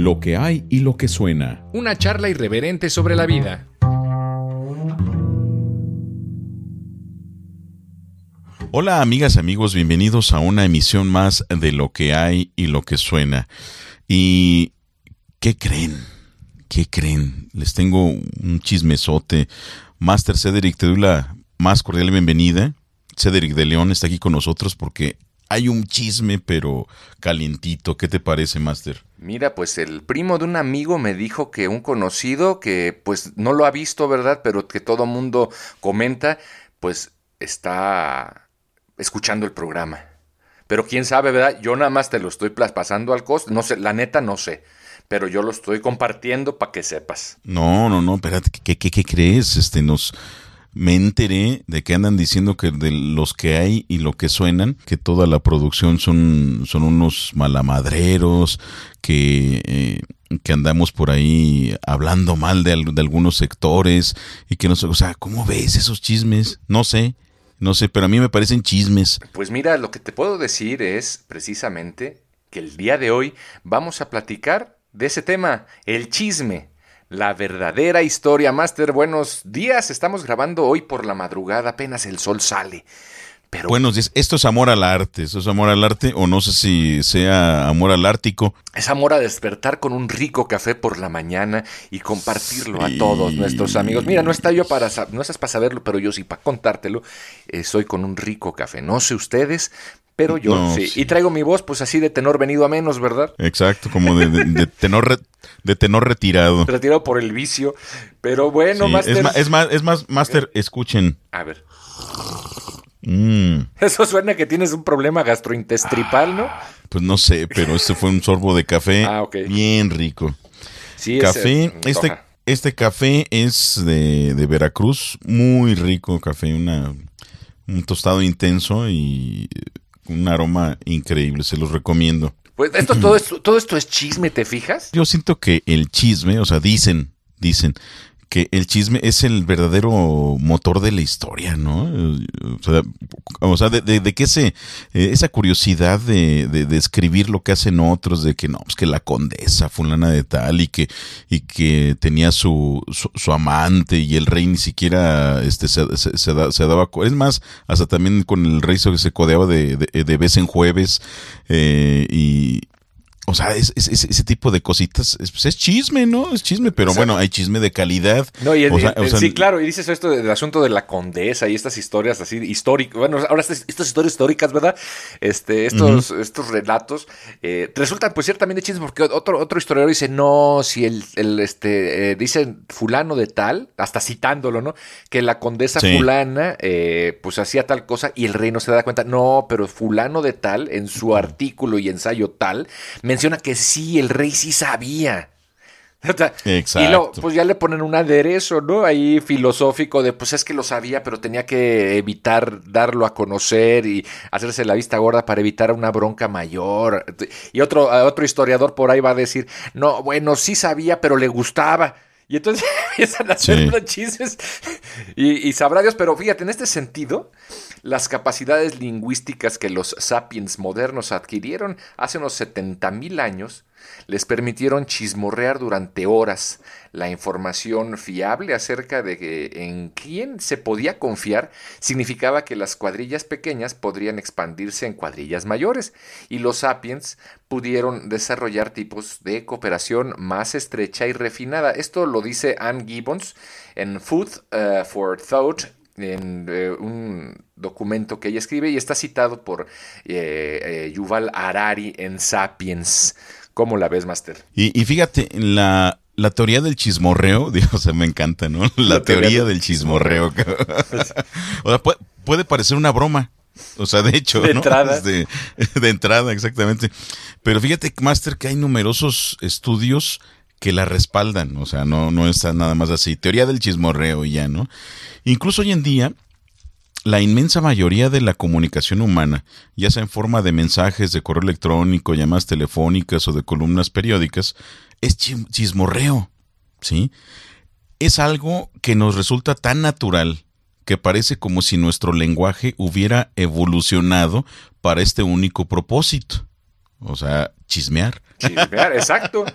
Lo que hay y lo que suena. Una charla irreverente sobre la vida. Hola amigas, amigos, bienvenidos a una emisión más de Lo que hay y lo que suena. ¿Y qué creen? ¿Qué creen? Les tengo un chismesote. Master Cedric, te doy la más cordial bienvenida. Cedric de León está aquí con nosotros porque hay un chisme, pero calientito. ¿Qué te parece, Master? Mira, pues el primo de un amigo me dijo que un conocido que pues no lo ha visto, ¿verdad? Pero que todo mundo comenta, pues está escuchando el programa. Pero quién sabe, ¿verdad? Yo nada más te lo estoy pasando al costo. No sé, la neta no sé. Pero yo lo estoy compartiendo para que sepas. No, no, no, espérate, ¿qué, qué, qué crees? Este, nos, me enteré de que andan diciendo que de los que hay y lo que suenan, que toda la producción son, son unos malamadreros, que, eh, que andamos por ahí hablando mal de, de, algunos sectores y que no sé, o sea, ¿cómo ves esos chismes? No sé, no sé, pero a mí me parecen chismes. Pues mira, lo que te puedo decir es precisamente que el día de hoy vamos a platicar de ese tema, el chisme. La verdadera historia, Master. Buenos días. Estamos grabando hoy por la madrugada, apenas el sol sale. Pero... Buenos días. Esto es amor al arte. Esto es amor al arte, o no sé si sea amor al ártico. Es amor a despertar con un rico café por la mañana y compartirlo sí. a todos nuestros amigos. Mira, no está yo para, no estás para saberlo, pero yo sí para contártelo. Eh, soy con un rico café. No sé ustedes, pero yo no, sí. sí. Y traigo mi voz, pues así de tenor venido a menos, ¿verdad? Exacto, como de, de, de tenor re, de tenor retirado. Retirado por el vicio. Pero bueno, sí, Master. Es más, es más, es más Master, escuchen. A ver. Mm. Eso suena que tienes un problema gastrointestinal, ¿no? Pues no sé, pero este fue un sorbo de café ah, okay. bien rico. Sí, café, ese, este, este café es de, de, Veracruz, muy rico café, una, un tostado intenso y un aroma increíble, se los recomiendo. Pues esto, todo, esto, todo esto es chisme, ¿te fijas? Yo siento que el chisme, o sea, dicen, dicen que el chisme es el verdadero motor de la historia, ¿no? O sea, de, de, de, que ese, eh, esa curiosidad de, de, escribir lo que hacen otros, de que no, pues que la condesa fulana de tal y que, y que tenía su, su, amante y el rey ni siquiera este, se, se, se, da, se daba, es más, hasta también con el rey se codeaba de, de vez en jueves eh, y, o sea, es, es, es, ese tipo de cositas, pues es chisme, ¿no? Es chisme, pero o sea, bueno, hay chisme de calidad. No, y el, o sea, el, o sea, sí, claro, y dices esto del asunto de la condesa y estas historias así históricas, bueno, ahora estas, estas, historias históricas, ¿verdad? Este, estos, uh -huh. estos relatos eh, resultan pues ciertamente chismes porque otro, otro historiador dice, no, si el, este, eh, dice fulano de tal, hasta citándolo, ¿no? Que la condesa sí. fulana, eh, pues hacía tal cosa y el rey no se da cuenta, no, pero fulano de tal, en su artículo y ensayo tal, menciona que sí, el rey sí sabía. Exacto. Y luego, pues ya le ponen un aderezo, ¿no? Ahí filosófico de, pues es que lo sabía, pero tenía que evitar darlo a conocer y hacerse la vista gorda para evitar una bronca mayor. Y otro, otro historiador por ahí va a decir, no, bueno, sí sabía, pero le gustaba. Y entonces empiezan a hacer sí. chismes y, y, sabrá Dios, pero fíjate, en este sentido, las capacidades lingüísticas que los sapiens modernos adquirieron hace unos 70 mil años les permitieron chismorrear durante horas la información fiable acerca de que en quién se podía confiar significaba que las cuadrillas pequeñas podrían expandirse en cuadrillas mayores y los sapiens pudieron desarrollar tipos de cooperación más estrecha y refinada. Esto lo dice Anne Gibbons en Food uh, for Thought en eh, un documento que ella escribe y está citado por eh, eh, Yuval Harari en Sapiens. ¿Cómo la ves, Master? Y, y fíjate, la, la teoría del chismorreo, Dios, o sea, me encanta, ¿no? La, la teoría, teoría, del chismorreo. o sea, puede, puede, parecer una broma. O sea, de hecho, de ¿no? entrada. De, de, entrada, exactamente. Pero fíjate, Master, que hay numerosos estudios que la respaldan. O sea, no, no está nada más así. Teoría del chismorreo y ya, ¿no? Incluso hoy en día, la inmensa mayoría de la comunicación humana, ya sea en forma de mensajes de correo electrónico, llamadas telefónicas o de columnas periódicas, es chismorreo, ¿sí? Es algo que nos resulta tan natural que parece como si nuestro lenguaje hubiera evolucionado para este único propósito. O sea, chismear. Chismear, exacto.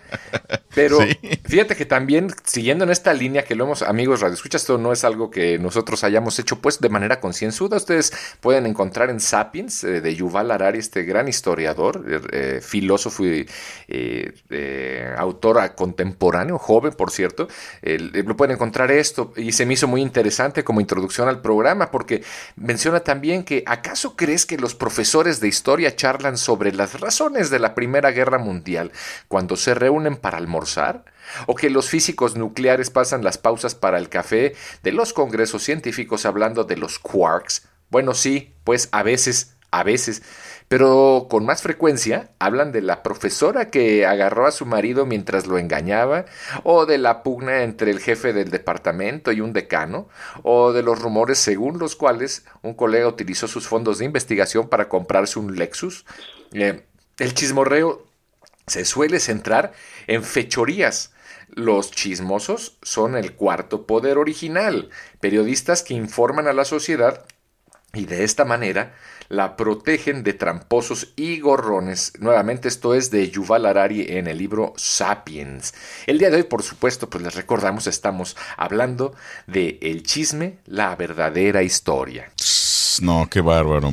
Pero fíjate que también, siguiendo en esta línea que lo hemos, amigos Radio Escucha, esto no es algo que nosotros hayamos hecho pues de manera concienzuda. Ustedes pueden encontrar en Sapiens eh, de Yuval Harari, este gran historiador, eh, eh, filósofo y autor contemporáneo, joven por cierto. lo pueden encontrar esto y se me hizo muy interesante como introducción al programa porque menciona también que ¿acaso crees que los profesores de historia charlan sobre las razones de la Primera Guerra Mundial? cuando se reúnen para almorzar? ¿O que los físicos nucleares pasan las pausas para el café de los congresos científicos hablando de los quarks? Bueno, sí, pues a veces, a veces, pero con más frecuencia hablan de la profesora que agarró a su marido mientras lo engañaba, o de la pugna entre el jefe del departamento y un decano, o de los rumores según los cuales un colega utilizó sus fondos de investigación para comprarse un Lexus. Eh, el chismorreo se suele centrar en fechorías. Los chismosos son el cuarto poder original, periodistas que informan a la sociedad y de esta manera la protegen de tramposos y gorrones. Nuevamente esto es de Yuval Harari en el libro Sapiens. El día de hoy, por supuesto, pues les recordamos, estamos hablando de el chisme, la verdadera historia. No, qué bárbaro,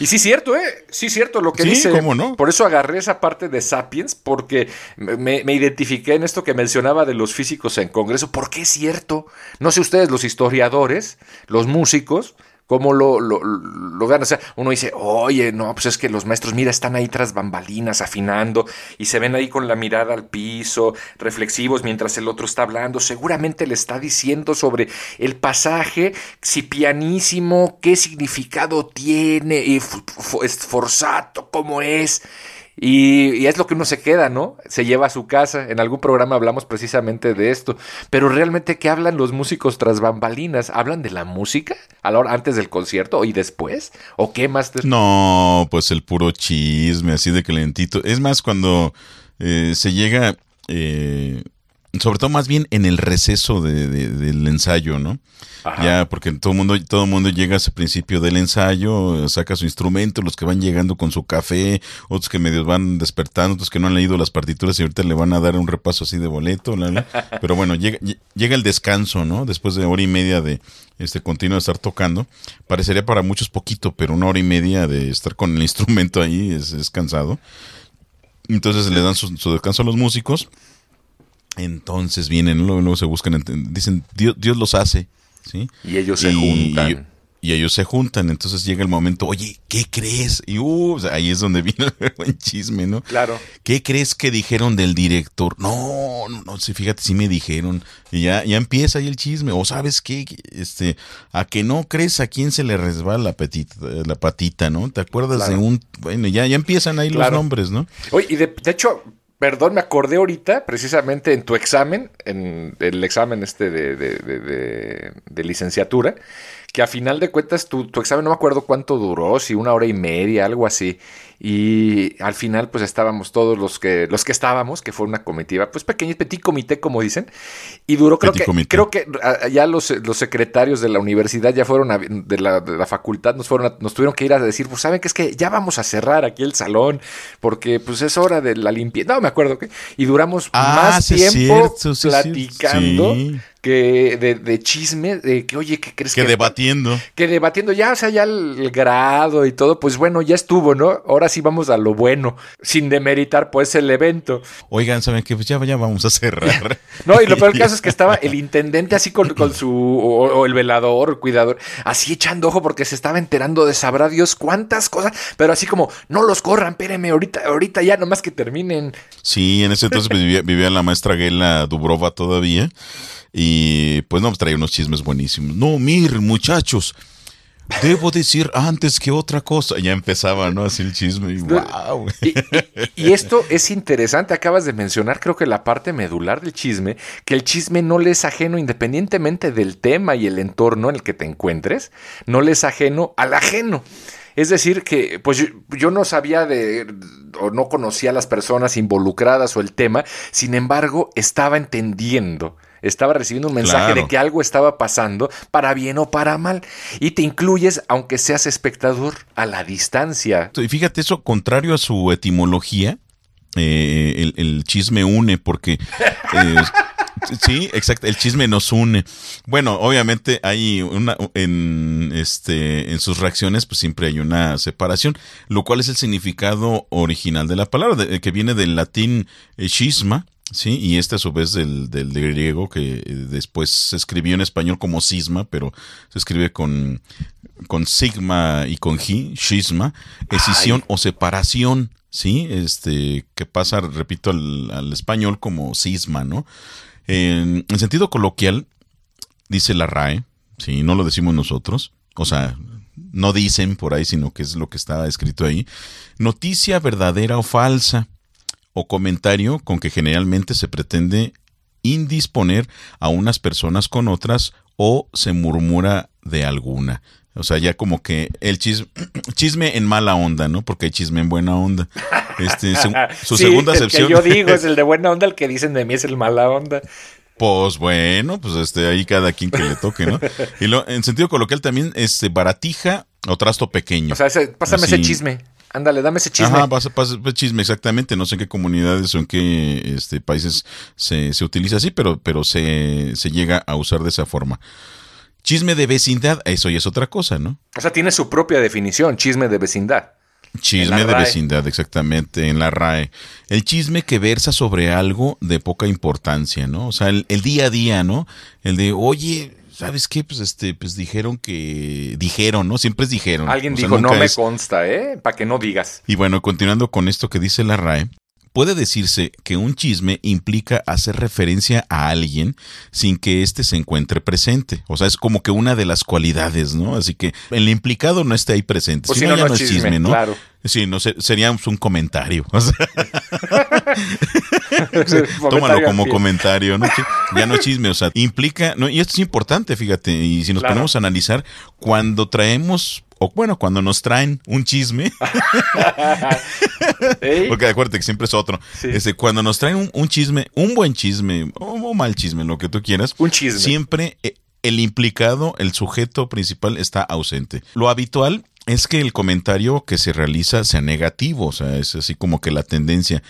Y sí, cierto, ¿eh? Sí, cierto lo que sí, dice. ¿cómo no? Por eso agarré esa parte de Sapiens, porque me, me, identifiqué en esto que mencionaba de los físicos en Congreso, porque es cierto. No sé ustedes, los historiadores, los músicos, cómo lo, lo, lo O sea, uno dice, oye, no, pues es que los maestros, mira, están ahí tras bambalinas afinando y se ven ahí con la mirada al piso, reflexivos mientras el otro está hablando. Seguramente le está diciendo sobre el pasaje, si pianísimo, qué significado tiene, y esforzato, cómo es. Y, es lo que uno se queda, ¿no? Se lleva a su casa. En algún programa hablamos precisamente de esto. Pero realmente, ¿qué hablan los músicos tras bambalinas? ¿Hablan de la música? ¿A la hora, antes del concierto y después? ¿O qué más? No, pues el puro chisme, así de calentito. Es más, cuando eh, se llega, eh, sobre todo más bien en el receso del ensayo, ¿no? Ya, porque todo el mundo, todo mundo llega a ese principio del ensayo, saca su instrumento, los que van llegando con su café, otros que medio van despertando, otros que no han leído las partituras y ahorita le van a dar un repaso así de boleto, pero bueno, llega, llega el descanso, ¿no? Después de hora y media de este continuo de estar tocando. Parecería para muchos poquito, pero una hora y media de estar con el instrumento ahí es, cansado. Entonces le dan su, descanso a los músicos. Entonces vienen, luego, se buscan, dicen, Dios, Dios los hace y ellos se juntan. Y, ellos se juntan, entonces llega el momento, oye, ¿qué crees? Y uh, ahí es donde viene el buen chisme, ¿no? Claro. ¿Qué crees que dijeron del director? No, no, no, sí, fíjate, sí me dijeron. Y ya, ya empieza ahí el chisme. O sabes qué, este, a que no crees a quién se le resbala la patita, la patita ¿no? ¿Te acuerdas de un, bueno, ya, ya empiezan ahí los nombres, ¿no? Oye, y de, de hecho, Perdón, me acordé ahorita, precisamente en tu examen, en el examen este de, de licenciatura, que a final de cuentas tu, tu, examen no me acuerdo cuánto duró, si una hora y media, algo así. Y al final, pues estábamos todos los que, los que estábamos, que fue una comitiva, pues pequeña, petit comité, como dicen, y duró, creo que, creo que ya los, los secretarios de la universidad ya fueron de, la, de, la, facultad, nos fueron nos tuvieron que ir a decir, pues saben que es que ya vamos a cerrar aquí el salón, porque pues es hora de la limpieza. No me acuerdo qué. Y duramos ah, más tiempo platicando que de, de, chisme, de que, oye, ¿qué crees que? Que debatiendo. Que debatiendo, ya, o sea, ya el, grado y todo, pues bueno, ya estuvo, ¿no? Ahora sí vamos a lo bueno, sin demeritar, pues, el evento. Oigan, ¿saben qué? Pues ya, ya vamos a cerrar. no, y lo peor del caso es que estaba el intendente así con, con su, o, el velador, el cuidador, así echando ojo porque se estaba enterando de sabrá Dios cuántas cosas, pero así como, no los corran, espérenme, ahorita, ahorita ya, nomás que terminen. Sí, en ese entonces vivía, vivía la maestra Gela Dubrova todavía. Y pues no, traía unos chismes buenísimos. No, mir, muchachos. Debo decir antes que otra cosa. Ya empezaba, ¿no? Así el chisme. Y, wow. y, esto es interesante. Acabas de mencionar, creo que la parte medular del chisme, que el chisme no le es ajeno independientemente del tema y el entorno en el que te encuentres, no le es ajeno al ajeno. Es decir, que pues yo, no sabía de o no conocía a las personas involucradas o el tema, sin embargo, estaba entendiendo estaba recibiendo un mensaje de que algo estaba pasando, para bien o para mal. Y te incluyes, aunque seas espectador, a la distancia. Y fíjate eso, contrario a su etimología, eh, el, el chisme une porque eh, Sí, exacto. El chisme nos une. Bueno, obviamente hay una en este en sus reacciones, pues siempre hay una separación, lo cual es el significado original de la palabra, de- que viene del latín eh, schisma, sí, y este a su vez del, del griego que eh, después se escribió en español como cisma, pero se escribe con con sigma y con gi, schisma, escisión o separación, ¿sí? Este, que pasa, repito, al, al español como cisma, ¿no? En, en sentido coloquial, dice la RAE, ¿sí? No lo decimos nosotros, o sea, no dicen por ahí, sino que es lo que está escrito ahí. Noticia verdadera o falsa, o comentario con que generalmente se pretende indisponer a unas personas con otras o se murmura de alguna. O sea, ya como que el chisme, chisme en mala onda, ¿no? Porque hay chisme en buena onda. Este, su, su Sí, segunda el acepción. que yo digo es el de buena onda, el que dicen de mí es el mala onda. Pues bueno, pues este, ahí cada quien que le toque, ¿no? Y lo, en sentido coloquial también, este, baratija o trasto pequeño. O sea, ese- pásame Así. ese chisme. Ándale, dame ese chisme. Ajá, pasa, pasa- chisme, exactamente. No sé en qué comunidades o en qué este, países se, se utiliza así, pero, pero se, se llega a usar de esa forma. Chisme de vecindad, eso ya es otra cosa, ¿no? O sea, tiene su propia definición, chisme de vecindad. Chisme de vecindad, exactamente, en la RAE. El chisme que versa sobre algo de poca importancia, ¿no? O sea, el, el día a día, ¿no? El de, oye, ¿sabes qué? Pues este, pues dijeron que. Dijeron, ¿no? Siempre es dijeron. Alguien O sea, dijo, no me es- consta, ¿eh? Para que no digas. Y bueno, continuando con esto que dice la RAE, puede decirse que un chisme implica hacer referencia a alguien sin que éste se encuentre presente. O sea, es como que una de las cualidades, ¿no? Así que el implicado no esté ahí presente. Pues si si no, no, ya no es chisme, chisme, ¿no? claro. Sí, no sería un comentario. O sea, tómalo como comentario, ¿no? Ya no es chisme, o sea, implica, no, y esto es importante, fíjate, y si nos Claro. ponemos a analizar, cuando traemos, o bueno, cuando nos traen un chisme, ¿Eh? porque acuérdate que siempre es otro. Sí. Este, cuando nos traen un, un chisme, un buen chisme, o un mal chisme, lo que tú quieras, Un chisme. siempre eh, el implicado, el sujeto principal está ausente. Lo habitual es que el comentario que se realiza sea negativo, o sea, es así como que la tendencia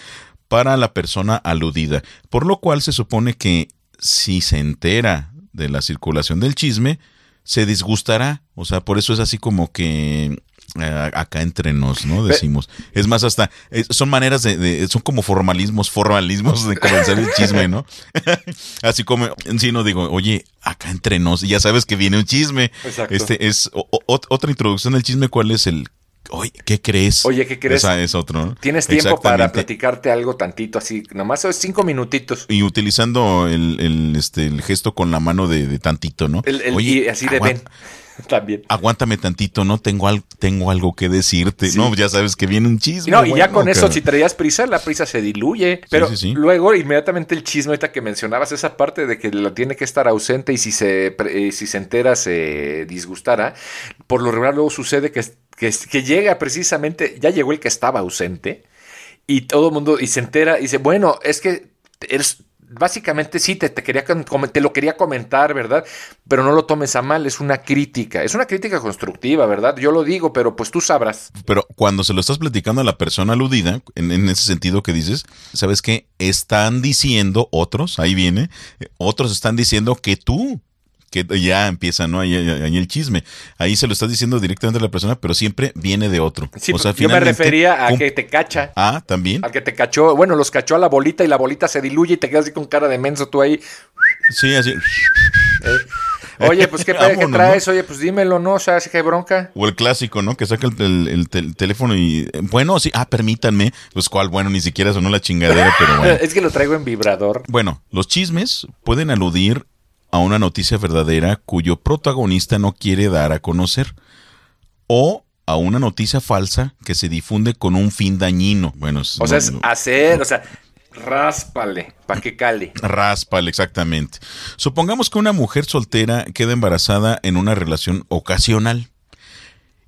para la persona aludida, por lo cual se supone que si se entera de la circulación del chisme, se disgustará, o sea, por eso es así como que eh, acá entre nos, ¿no? Decimos. Es más, hasta eh, son maneras de, de- son como formalismos, formalismos de comenzar el chisme, ¿no? así como, sí no digo, oye, acá entre nos, y ya sabes que viene un chisme. Exacto. Este es o- o- otra introducción del chisme, ¿cuál es el Oye, ¿qué crees? Oye, ¿qué crees? Esa es otro, ¿no? Tienes tiempo para platicarte algo tantito así, nomás cinco minutitos. Y utilizando el, el, este, el gesto con la mano de, de tantito, ¿no? El- el- Oye, y así de ven. También. Aguántame tantito, no tengo, al- tengo algo que decirte. Sí. No, ya sabes que viene un chisme. No, y ya con eso, cara. si traías prisa, la prisa se diluye. Pero sí, sí. luego, inmediatamente el chisme, ahorita que mencionabas esa parte de que lo tiene que estar ausente y si se, eh, si se entera se disgustara, por lo regular luego sucede que, que, que llega precisamente, ya llegó el que estaba ausente y todo el mundo, y se entera y dice, bueno, es que eres... Básicamente sí, te, quería, te lo quería comentar, ¿verdad? Pero no lo tomes a mal, es una crítica, es una crítica constructiva, ¿verdad? Yo lo digo, pero pues tú sabrás. Pero cuando se lo estás platicando a la persona aludida, en, en ese sentido que dices, ¿sabes qué? Están diciendo otros, ahí viene, eh, otros están diciendo que tú, que ya empieza, ¿no? Ahí, ahí- ahí el chisme. Ahí se lo estás diciendo directamente a la persona, pero siempre viene de otro. Sí, O sea, yo me refería a que te cacha. Ah, también. Al que te cachó, bueno, los cachó a la bolita y la bolita se diluye y te quedas así con cara de menso tú ahí. Sí, así. Oye, pues qué, pe- qué Vámonos, traes, oye, pues dímelo, ¿no? O sea, si que hay bronca. O el clásico, ¿no? Que saca el, el- el tel- teléfono y. eh, Bueno, sí, ah, permítanme. Pues cuál, bueno, ni siquiera sonó la chingadera, pero bueno. Es que lo traigo en vibrador. Bueno, los chismes pueden aludir a una noticia verdadera cuyo protagonista no quiere dar a conocer. O a una noticia falsa que se difunde con un fin dañino. Bueno, es- O sea, es hacer, o sea, ráspale, pa' que cale. Ráspale, exactamente. Supongamos que una mujer soltera queda embarazada en una relación ocasional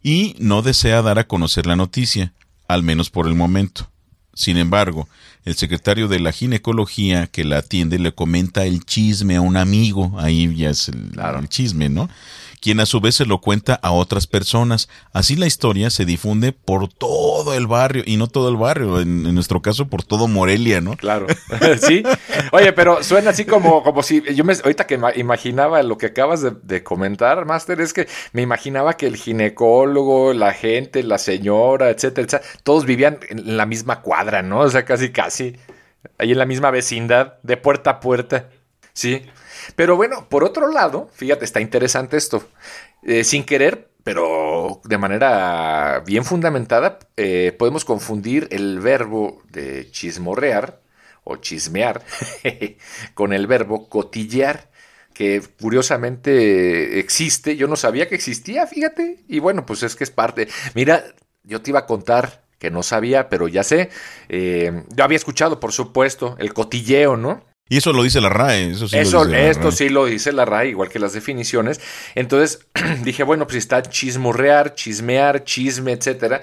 y no desea dar a conocer la noticia, al menos por el momento. Sin embargo, el secretario de la ginecología que la atiende le comenta el chisme a un amigo, ahí ya es el, Claro. el chisme, ¿no? Quien a su vez se lo cuenta a otras personas. Así la historia se difunde por todo el barrio, y no todo el barrio, en, nuestro caso por todo Morelia, ¿no? Claro, sí. Oye, pero suena así como, como si, yo me, ahorita que imaginaba lo que acabas de, comentar, Master, es que me imaginaba que el ginecólogo, la gente, la señora, etcétera, etcétera, todos vivían en la misma cuadra, ¿no? O sea, casi, casi, ahí en la misma vecindad, de puerta a puerta, sí. Pero bueno, por otro lado, fíjate, está interesante esto. Eh, sin querer, pero de manera bien fundamentada, eh, podemos confundir el verbo de chismorrear o chismear con el verbo cotillear que curiosamente existe. Yo no sabía que existía, fíjate. Y bueno, pues es que es parte. Mira, yo te iba a contar que no sabía, pero ya sé. Eh, yo había escuchado, por supuesto, el cotilleo, ¿no? Y eso lo dice la RAE. Eso sí eso, lo dice esto sí lo dice la RAE, igual que las definiciones. Entonces dije, bueno, pues está chismorrear, chismear, chisme, etcétera.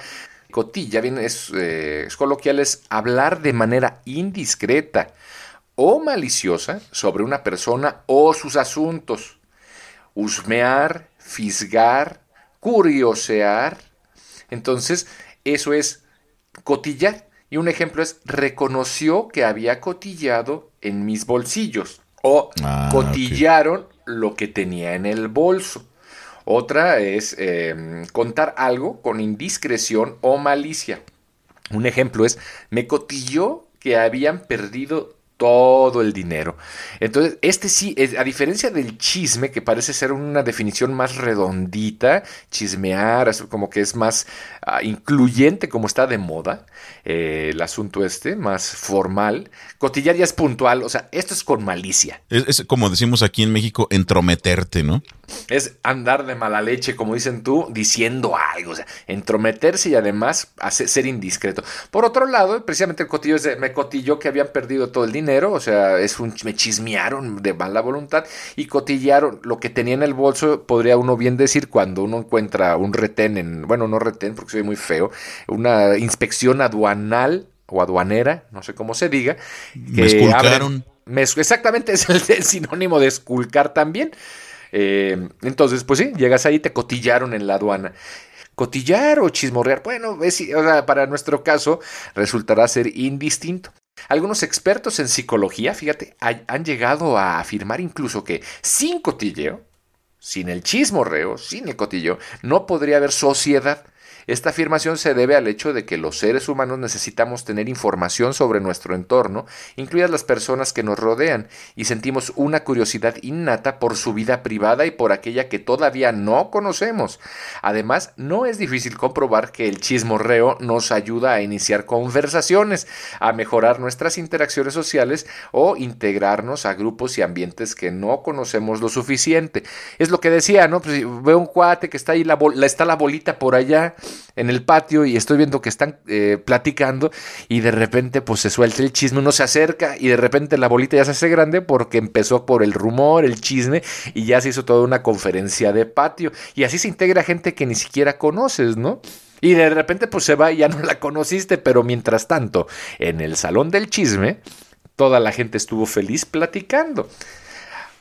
Cotilla, bien, es, eh, es coloquial, es hablar de manera indiscreta o maliciosa sobre una persona o sus asuntos. Husmear, fisgar, curiosear. Entonces, eso es cotillar. Y un ejemplo es, reconoció que había cotillado en mis bolsillos o ah, cotillaron lo que tenía en el bolso. Otra es em, contar algo con indiscreción o malicia. Un ejemplo es, me cotilló que habían perdido todo el dinero. Entonces, este sí, a diferencia del chisme, que parece ser una definición más redondita, chismear, como que es más ah, incluyente como está de moda, eh, el asunto este, más formal, cotillar ya es puntual, o sea, esto es con malicia. Es, como decimos aquí en México, entrometerte, ¿no? Es andar de mala leche, como dicen tú, diciendo algo, o sea, entrometerse y además hacer, ser indiscreto. Por otro lado, precisamente el cotillo es de, me cotilló que habían perdido todo el dinero, o sea, es un, me chismearon de mala voluntad y cotillaron lo que tenía en el bolso, podría uno bien decir cuando uno encuentra un retén en, bueno, no retén porque soy muy feo, una inspección aduanal o aduanera, no sé cómo se diga. me esculcaron. exactamente, es el, sinónimo de esculcar también. Eh, entonces, pues sí, llegas ahí, te cotillaron en la aduana cotillar o chismorrear. Bueno, para nuestro caso resultará ser indistinto. Algunos expertos en psicología, fíjate, han llegado a afirmar incluso que sin cotilleo, sin el chismorreo, sin el cotilleo, no podría haber sociedad. Esta afirmación se debe al hecho de que los seres humanos necesitamos tener información sobre nuestro entorno, incluidas las personas que nos rodean, y sentimos una curiosidad innata por su vida privada y por aquella que todavía no conocemos. Además, no es difícil comprobar que el chismorreo nos ayuda a iniciar conversaciones, a mejorar nuestras interacciones sociales o integrarnos a grupos y ambientes que no conocemos lo suficiente. Es lo que decía, ¿no? Pues, veo un cuate que está ahí, la, está la bolita por allá, en el patio y estoy viendo que están eh, platicando y de repente pues se suelta el chisme, uno se acerca y de repente la bolita ya se hace grande porque empezó por el rumor, el chisme y ya se hizo toda una conferencia de patio y así se integra gente que ni siquiera conoces, ¿no? Y de repente pues se va y ya no la conociste, pero mientras tanto, en el salón del chisme, toda la gente estuvo feliz platicando.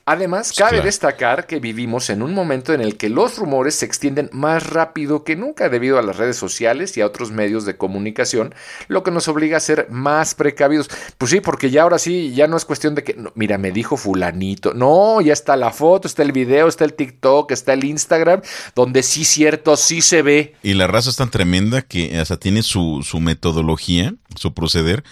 Además, cabe destacar que vivimos en un momento en el que los rumores se extienden más rápido que nunca debido a las redes sociales y a otros medios de comunicación, lo que nos obliga a ser más precavidos. Pues sí, porque ya ahora sí, ya no es cuestión de que, mira, me dijo fulanito. No, ya está la foto, está el video, está el TikTok, está el Instagram, donde sí cierto, sí se ve. Y la raza es tan tremenda que hasta tiene su, su metodología, su proceder,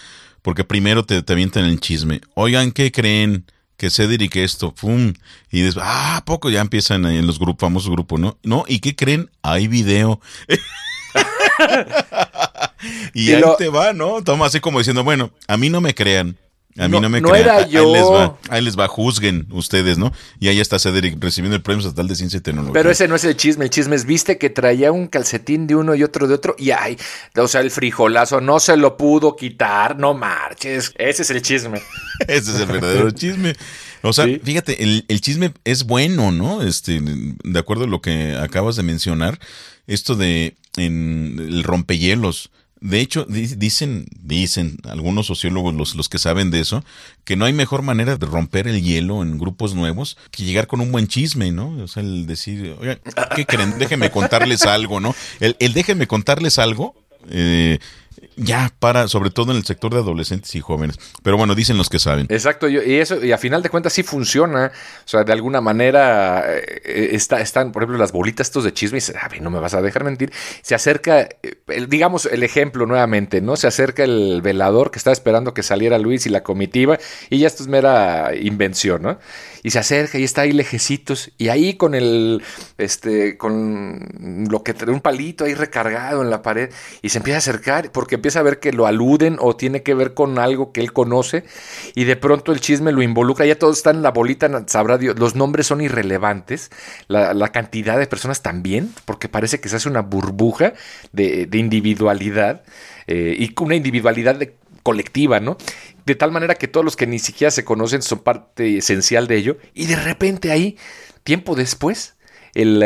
porque primero te, te avientan el chisme. Oigan, ¿qué creen? Que Cedric esto, pum, y después, ah, poco ya empiezan en los grupos, famosos grupos, ¿no? No, ¿y qué creen? Hay video. y, ahí te va, ¿no? Toma así como diciendo, bueno, a mí no me crean, a mí no, me crean. Era yo. Ahí les va, ahí les va, juzguen ustedes, ¿no? Y ahí está Cedric recibiendo el premio estatal de ciencia y tecnología. Pero ese no es el chisme, el chisme es, viste que traía un calcetín de uno y otro de otro, y ay, o sea, el frijolazo no se lo pudo quitar, no marches. Ese es el chisme. ese es el verdadero chisme. O sea, fíjate, el, el, chisme es bueno, ¿no? Este, de acuerdo a lo que acabas de mencionar, esto de en el rompehielos De hecho, dicen, dicen algunos sociólogos, los, los que saben de eso, que no hay mejor manera de romper el hielo en grupos nuevos que llegar con un buen chisme, ¿no? O sea, el decir, oiga, ¿qué creen? Déjenme contarles algo, ¿no? El, el déjenme contarles algo eh, ya para, sobre todo en el sector de adolescentes y jóvenes. Pero bueno, dicen los que saben. Exacto, y eso, y a final de cuentas sí funciona. O sea, de alguna manera eh, está, están, por ejemplo, las bolitas estos de chisme, y a ver, no me vas a dejar mentir. Se acerca, eh, digamos, el ejemplo nuevamente, ¿no? Se acerca el velador que estaba esperando que saliera Luis y la comitiva, y ya esto es mera invención, ¿no? Y se acerca y está ahí lejecitos, y ahí con el, este, con lo que un palito ahí recargado en la pared, y se empieza a acercar porque empieza a ver que lo aluden o tiene que ver con algo que él conoce, y de pronto el chisme lo involucra, ya todos están en la bolita, sabrá Dios, los nombres son irrelevantes, la, cantidad de personas también, porque parece que se hace una burbuja de, individualidad, eh, y una individualidad colectiva, ¿no? De tal manera que todos los que ni siquiera se conocen son parte esencial de ello, y de repente ahí, tiempo después, el,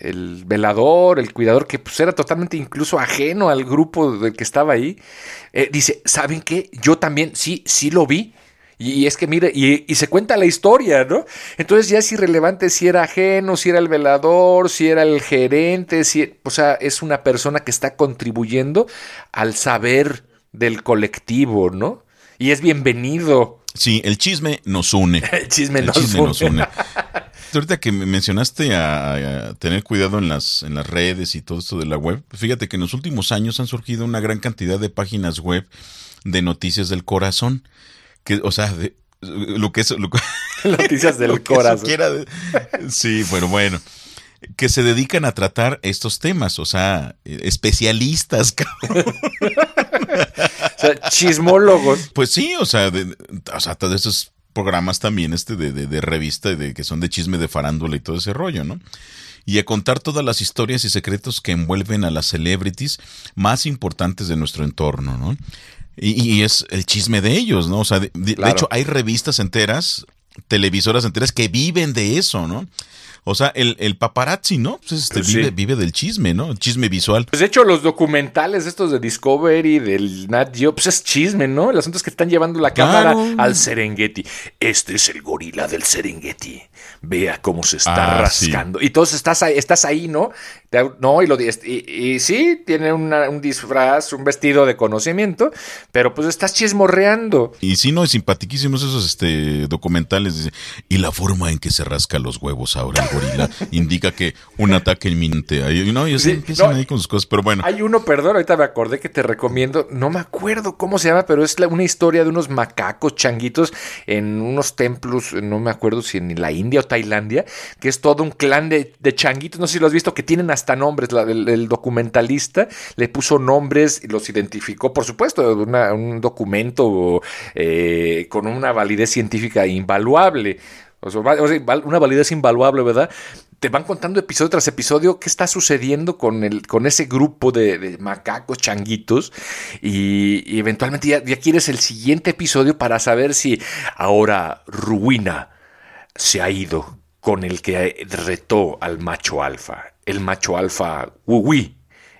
el, velador, el cuidador, que pues era totalmente incluso ajeno al grupo del que estaba ahí, eh, dice, ¿saben qué? Yo también, sí, sí lo vi. Y, es que mire, y, se cuenta la historia, ¿no? Entonces ya es irrelevante si era ajeno, si era el velador, si era el gerente, si, o sea, es una persona que está contribuyendo al saber del colectivo, ¿no? Y es bienvenido. Sí, el chisme nos une. el chisme, nos, une. Ahorita que me mencionaste a, tener cuidado en las, en las redes y todo esto de la web, fíjate que en los últimos años han surgido una gran cantidad de páginas web de noticias del corazón. Que, o sea, lo que es. noticias del corazón. sí, bueno, bueno que se dedican a tratar estos temas, o sea, especialistas, o sea, chismólogos. Pues sí, o sea, o sea, todos esos programas también este de, de, revista de que son de chisme de farándula y todo ese rollo, ¿no? Y a contar todas las historias y secretos que envuelven a las celebrities más importantes de nuestro entorno, ¿no? Y, es el chisme de ellos, ¿no? O sea, de, de hecho hay revistas enteras, televisoras enteras que viven de eso, ¿no? O sea, el, el paparazzi, ¿no? Pues este, vive, vive, del chisme, ¿no? chisme visual. Pues de hecho, los documentales estos de Discovery, del Nat Geo, pues es chisme, ¿no? El asunto es que están llevando la cámara al Serengeti. Este es el gorila del Serengeti. Vea cómo se está ah, rascando. Y entonces estás ahí, estás ahí, ¿no? No, y, lo, y, sí, tiene un disfraz, un vestido de conocimiento, pero pues estás chismorreando. Y sí, no, es simpaticísimos esos este, documentales. Y la forma en que se rasca los huevos ahora el gorila indica que un ataque inminente. Ahí, no, y empiezan ahí con sus cosas, pero bueno. Hay uno, perdón, ahorita me acordé que te recomiendo, no me acuerdo cómo se llama, pero es una historia de unos macacos changuitos en unos templos, no me acuerdo si en la India o Tailandia, que es todo un clan de, de changuitos, no sé si lo has visto, que tienen hasta nombres. el, documentalista le puso nombres y los identificó, por supuesto, un documento eh, con una validez científica invaluable. Una validez invaluable, ¿verdad? Te van contando episodio tras episodio qué está sucediendo con, el, con ese grupo de, macacos changuitos y, eventualmente ya, quieres el siguiente episodio para saber si ahora Ruina se ha ido con el que retó al macho alfa el macho alfa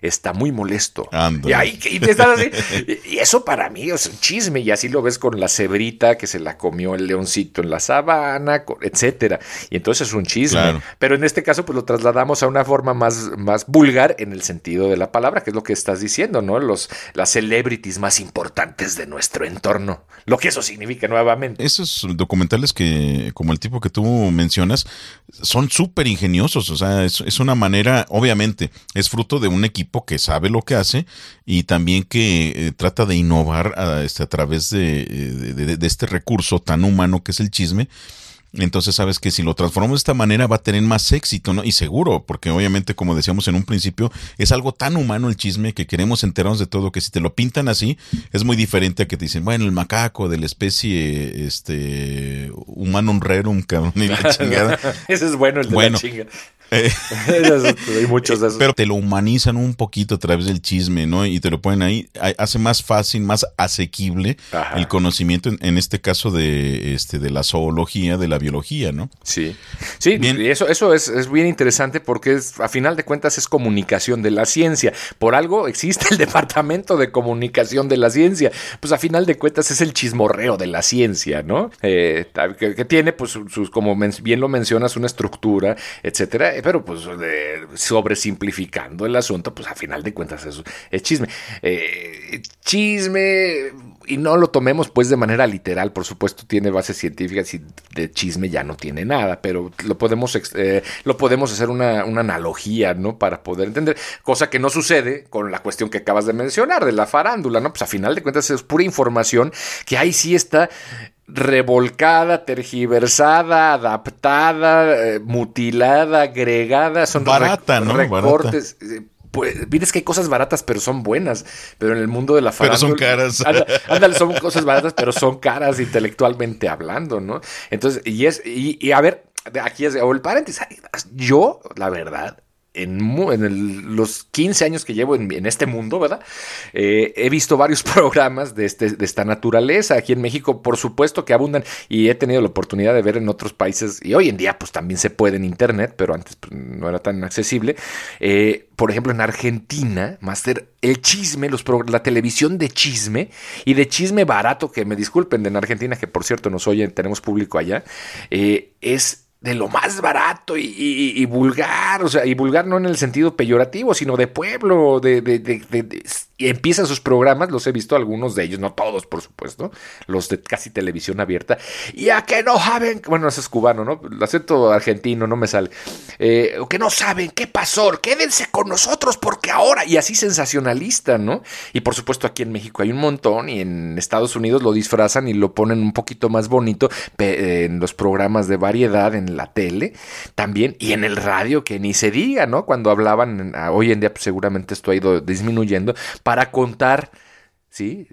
está muy molesto. Y, ahí, y, eso para mí es un chisme. Y así lo ves con la cebrita que se la comió el leoncito en la sabana, etcétera. Y entonces es un chisme. Pero en este caso, pues lo trasladamos a una forma más, más vulgar en el sentido de la palabra, que es lo que estás diciendo, ¿no? Los, las celebrities más importantes de nuestro entorno. Lo que eso significa nuevamente. Esos documentales que, como el tipo que tú mencionas, son súper ingeniosos. O sea, es, es una manera, obviamente, es fruto de un equipo que sabe lo que hace y también que eh, trata de innovar a, este, a través eh, de, este recurso tan humano que es el chisme. Entonces sabes que si lo transformamos de esta manera va a tener más éxito, ¿no? Y seguro, porque obviamente, como decíamos en un principio, es algo tan humano el chisme que queremos enterarnos de todo que si te lo pintan así, es muy diferente a que te dicen, bueno, el macaco de la especie este humano un cabrón, y la chingada. Ese es bueno, el de la chinga. Eh, hay muchos de esos. Pero te lo humanizan un poquito a través del chisme, ¿no? Y te lo ponen ahí. Hace más fácil, más asequible el conocimiento, en, este caso de, este, de la zoología, de la biología, ¿no? Sí, sí, Bien. y eso, eso es, es bien interesante porque es, a final de cuentas es comunicación de la ciencia. Por algo existe el departamento de comunicación de la ciencia. Pues a final de cuentas es el chismorreo de la ciencia, ¿no? Eh, que, que tiene, pues, sus, como bien lo mencionas, una estructura, etcétera. eh, Pero pues de- sobresimplificando el asunto, pues a final de cuentas eso es chisme. Eh, chisme, y no lo tomemos pues de manera literal, por supuesto tiene bases científicas y de chisme ya no tiene nada, pero lo podemos, eh, lo podemos hacer una, una analogía, ¿no? Para poder entender, cosa que no sucede con la cuestión que acabas de mencionar, de la farándula, ¿no? Pues a final de cuentas es pura información que ahí sí está revolcada, tergiversada, adaptada, eh, mutilada, agregada, son Barata, ¿no? recortes. eh, Pues, mires que hay cosas baratas, pero son buenas. Pero en el mundo de la Pero son farándula- caras. Ándale, son cosas baratas, pero son caras intelectualmente hablando, ¿no? Entonces, y es, y, y a ver, aquí es, o el paréntesis. Yo, la verdad, en, los 15 años que llevo en, este mundo, ¿verdad? Eh, he visto varios programas de, este, de esta naturaleza. Aquí en México, por supuesto que abundan y he tenido la oportunidad de ver en otros países y hoy en día pues también se puede en Internet, pero antes pues, no era tan accesible. Eh, por ejemplo, en Argentina, Master, el chisme, los la televisión de chisme y de chisme barato, que me disculpen, de en Argentina, que por cierto nos oyen, tenemos público allá, eh, es de lo más barato y, y- vulgar, o sea, y vulgar no en el sentido peyorativo, sino de pueblo, de- de- de- de- y empiezan sus programas, los he visto algunos de ellos, no todos, por supuesto, los de casi televisión abierta, y a que no saben, bueno, ese es cubano, ¿no? El acento argentino no me sale, eh, que no saben qué pasó, quédense con nosotros porque ahora, y así sensacionalista, ¿no? Y por supuesto aquí en México hay un montón, y en Estados Unidos lo disfrazan y lo ponen un poquito más bonito en los programas de variedad, en la tele también, y en el radio, que ni se diga, ¿no? Cuando hablaban, hoy en día pues, seguramente esto ha ido disminuyendo, para contar ¿sí?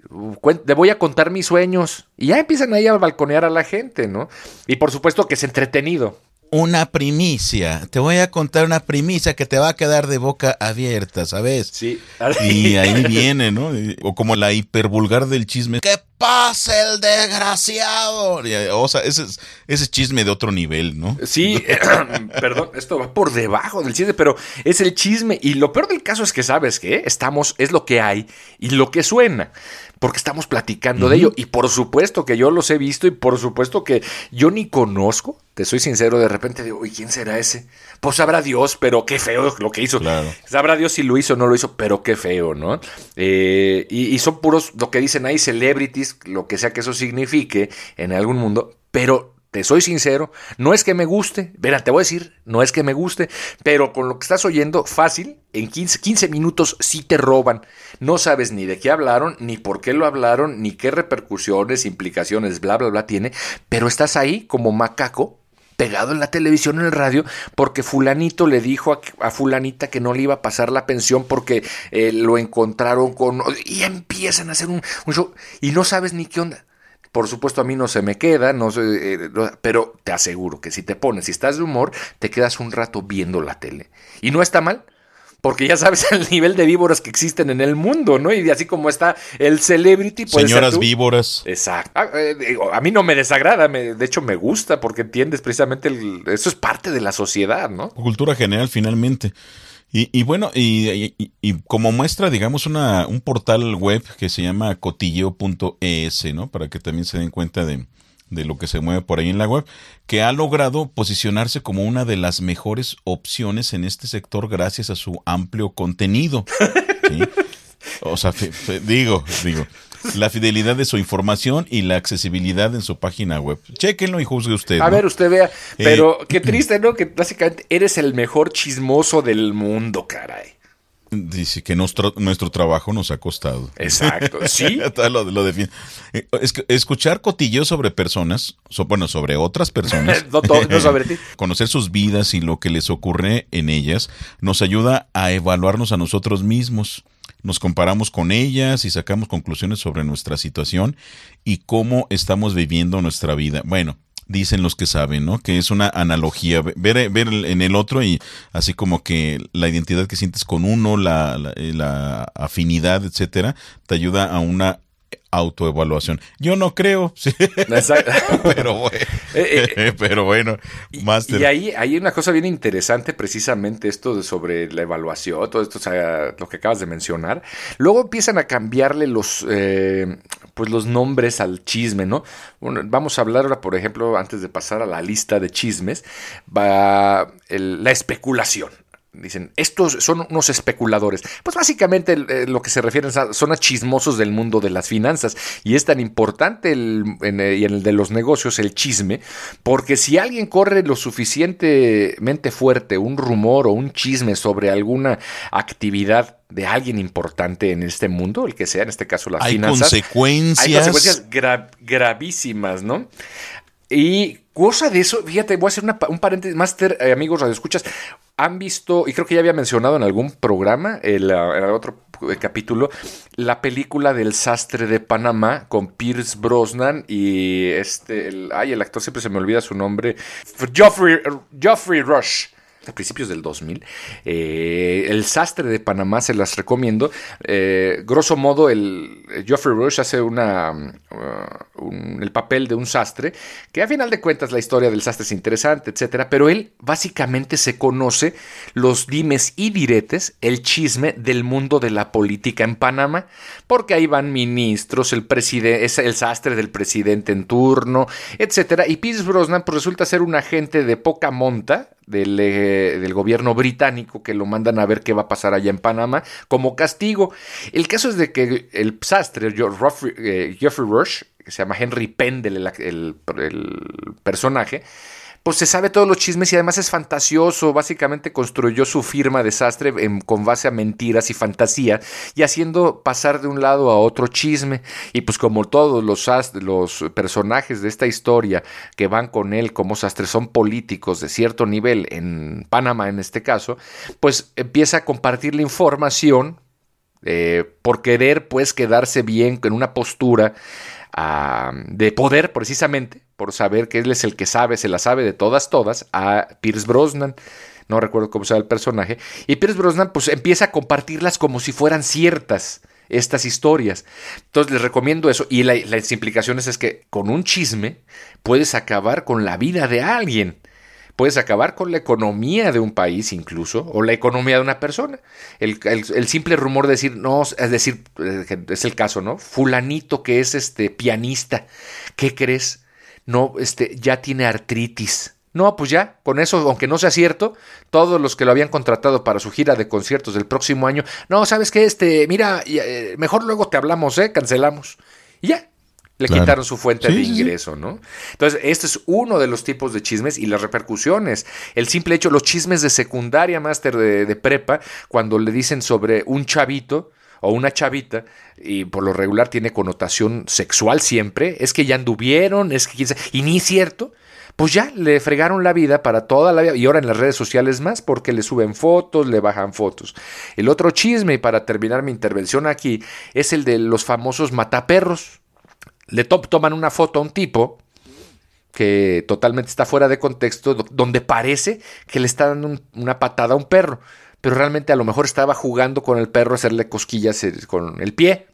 Le voy a contar mis sueños. Y ya empiezan ahí a balconear a la gente, ¿no? Y por supuesto que es entretenido. Una primicia. Te voy a contar una primicia que te va a quedar de boca abierta, ¿sabes? Sí. Y ahí viene, ¿no? O como la hipervulgar del chisme. ¡Que pase el desgraciado! O sea, ese, es- ese es chisme de otro nivel, ¿no? Sí, perdón, esto va por debajo del chisme, pero es el chisme. Y lo peor del caso es que, ¿sabes qué? Estamos, es lo que hay y lo que suena. Porque estamos platicando de ello. Y por supuesto que yo los he visto y por supuesto que yo ni conozco. Te soy sincero, de repente digo, ¿y quién será ese? Pues sabrá Dios, pero qué feo lo que hizo. Claro. Sabrá Dios si lo hizo o no lo hizo, pero qué feo, ¿no? Eh, y, y son puros, lo que dicen ahí, celebrities, lo que sea que eso signifique en algún mundo, pero te soy sincero, no es que me guste, verá, te voy a decir, no es que me guste, pero con lo que estás oyendo, fácil, en 15, 15 minutos sí te roban. No sabes ni de qué hablaron, ni por qué lo hablaron, ni qué repercusiones, implicaciones, bla, bla, bla tiene, pero estás ahí como macaco pegado en la televisión, en el radio, porque fulanito le dijo a, fulanita que no le iba a pasar la pensión porque eh, lo encontraron con... Y empiezan a hacer un, un show y no sabes ni qué onda. Por supuesto a mí no se me queda, no sé, eh, pero te aseguro que si te pones, si estás de humor, te quedas un rato viendo la tele. Y no está mal, porque ya sabes el nivel de víboras que existen en el mundo, ¿no? Y así como está el celebrity, ser Señoras víboras. Exacto. Ah, eh, a mí no me desagrada, me- de hecho me gusta porque entiendes precisamente, el- eso es parte de la sociedad, ¿no? Cultura general, finalmente. Y, y bueno, y, y- y como muestra, digamos, una, un portal web que se llama cotilleo.es, ¿no? Para que también se den cuenta de, de lo que se mueve por ahí en la web, que ha logrado posicionarse como una de las mejores opciones en este sector gracias a su amplio contenido. ¿sí? O sea, digo, digo, la fidelidad de su información y la accesibilidad en su página web. Chéquenlo y juzgue usted. A ¿no? ver, usted vea, pero Eh, qué triste, ¿no? Que básicamente eres el mejor chismoso del mundo, caray. Dice que nuestro, nuestro trabajo nos ha costado. Exacto, sí. Lo, lo define. Eh, es escuchar cotilleos sobre personas, so- bueno, sobre otras personas, No todo- no sobre ti. conocer sus vidas y lo que les ocurre en ellas, nos ayuda a evaluarnos a nosotros mismos. Nos comparamos con ellas y sacamos conclusiones sobre nuestra situación y cómo estamos viviendo nuestra vida. Bueno, dicen los que saben, ¿no? Que es una analogía, ver, ver en el otro y así como que la identidad que sientes con uno, la, la, eh, la afinidad, etcétera, te ayuda a una autoevaluación. Yo no creo, sí. pero bueno, eh, eh, pero bueno Y, ahí hay una cosa bien interesante, precisamente esto de sobre la evaluación, todo esto, o sea, lo que acabas de mencionar. Luego empiezan a cambiarle los, eh, pues los nombres al chisme, ¿no? Bueno, vamos a hablar ahora, por ejemplo, antes de pasar a la lista de chismes, va la especulación. Dicen, estos son unos especuladores. Pues básicamente eh, lo que se refieren son a chismosos del mundo de las finanzas. Y es tan importante el, en, eh, el de los negocios el chisme, porque si alguien corre lo suficientemente fuerte, un rumor o un chisme sobre alguna actividad de alguien importante en este mundo, el que sea, en este caso las hay finanzas. Consecuencias. Hay consecuencias gravísimas, ¿no? Y cosa de eso, fíjate, voy a hacer un paréntesis, Master, eh, amigos radioescuchas, han visto, y creo que ya había mencionado en algún programa, el, en el otro capítulo, la película del sastre de Panamá con Pierce Brosnan y este, ay, el actor siempre se me olvida su nombre, Geoffrey, Geoffrey Rush a principios del 2000. Eh, el sastre de Panamá se las recomiendo. Eh, grosso modo, el Geoffrey Rush hace una, uh, el papel de un sastre, que a final de cuentas la historia del sastre es interesante, etcétera, pero él básicamente se conoce los dimes y diretes, el chisme del mundo de la política en Panamá, porque ahí van ministros, el es el sastre del presidente en turno, etcétera, y Pierce Brosnan pues, resulta ser un agente de poca monta, del, eh, del, gobierno británico que lo mandan a ver qué va a pasar allá en Panamá como castigo. El caso es de que el sastre, eh, Geoffrey Rush, que se llama Henry Pendle, el personaje, pues se sabe todos los chismes y además es fantasioso. Básicamente construyó su firma desastre con base a mentiras y fantasía y haciendo pasar de un lado a otro chisme. Y pues como todos los, los personajes de esta historia que van con él como sastre son políticos de cierto nivel, en Panamá en este caso, pues empieza a compartir la información eh, por querer pues quedarse bien en una postura de poder precisamente, por saber que él es el que sabe, se la sabe de todas, todas, a Pierce Brosnan. No recuerdo cómo se llama el personaje. Y Pierce Brosnan pues empieza a compartirlas como si fueran ciertas estas historias. Entonces les recomiendo eso. Y las implicaciones es que con un chisme puedes acabar con la vida de alguien puedes acabar con la economía de un país incluso, o la economía de una persona. El, simple rumor de decir, no, es decir, eh, es el caso, ¿no? Fulanito que es este pianista, ¿qué crees? No, este, ya tiene artritis. No, pues ya, con eso, aunque no sea cierto, todos los que lo habían contratado para su gira de conciertos del próximo año, no, ¿sabes qué? Este, mira, eh, mejor luego te hablamos, ¿eh? Cancelamos. Y ya, le quitaron su fuente de ingreso, ¿no? Entonces, este es uno de los tipos de chismes y las repercusiones. El simple hecho, los chismes de secundaria, máster de, prepa, cuando le dicen sobre un chavito o una chavita, y por lo regular tiene connotación sexual siempre, es que ya anduvieron, es que y ni es cierto, pues ya le fregaron la vida para toda la vida y ahora en las redes sociales más porque le suben fotos, le bajan fotos. El otro chisme, y para terminar mi intervención aquí, es el de los famosos mataperros le toman una foto a un tipo que totalmente está fuera de contexto, donde parece que le está dando una patada a un perro, pero realmente a lo mejor estaba jugando con el perro hacerle cosquillas eh, con el pie,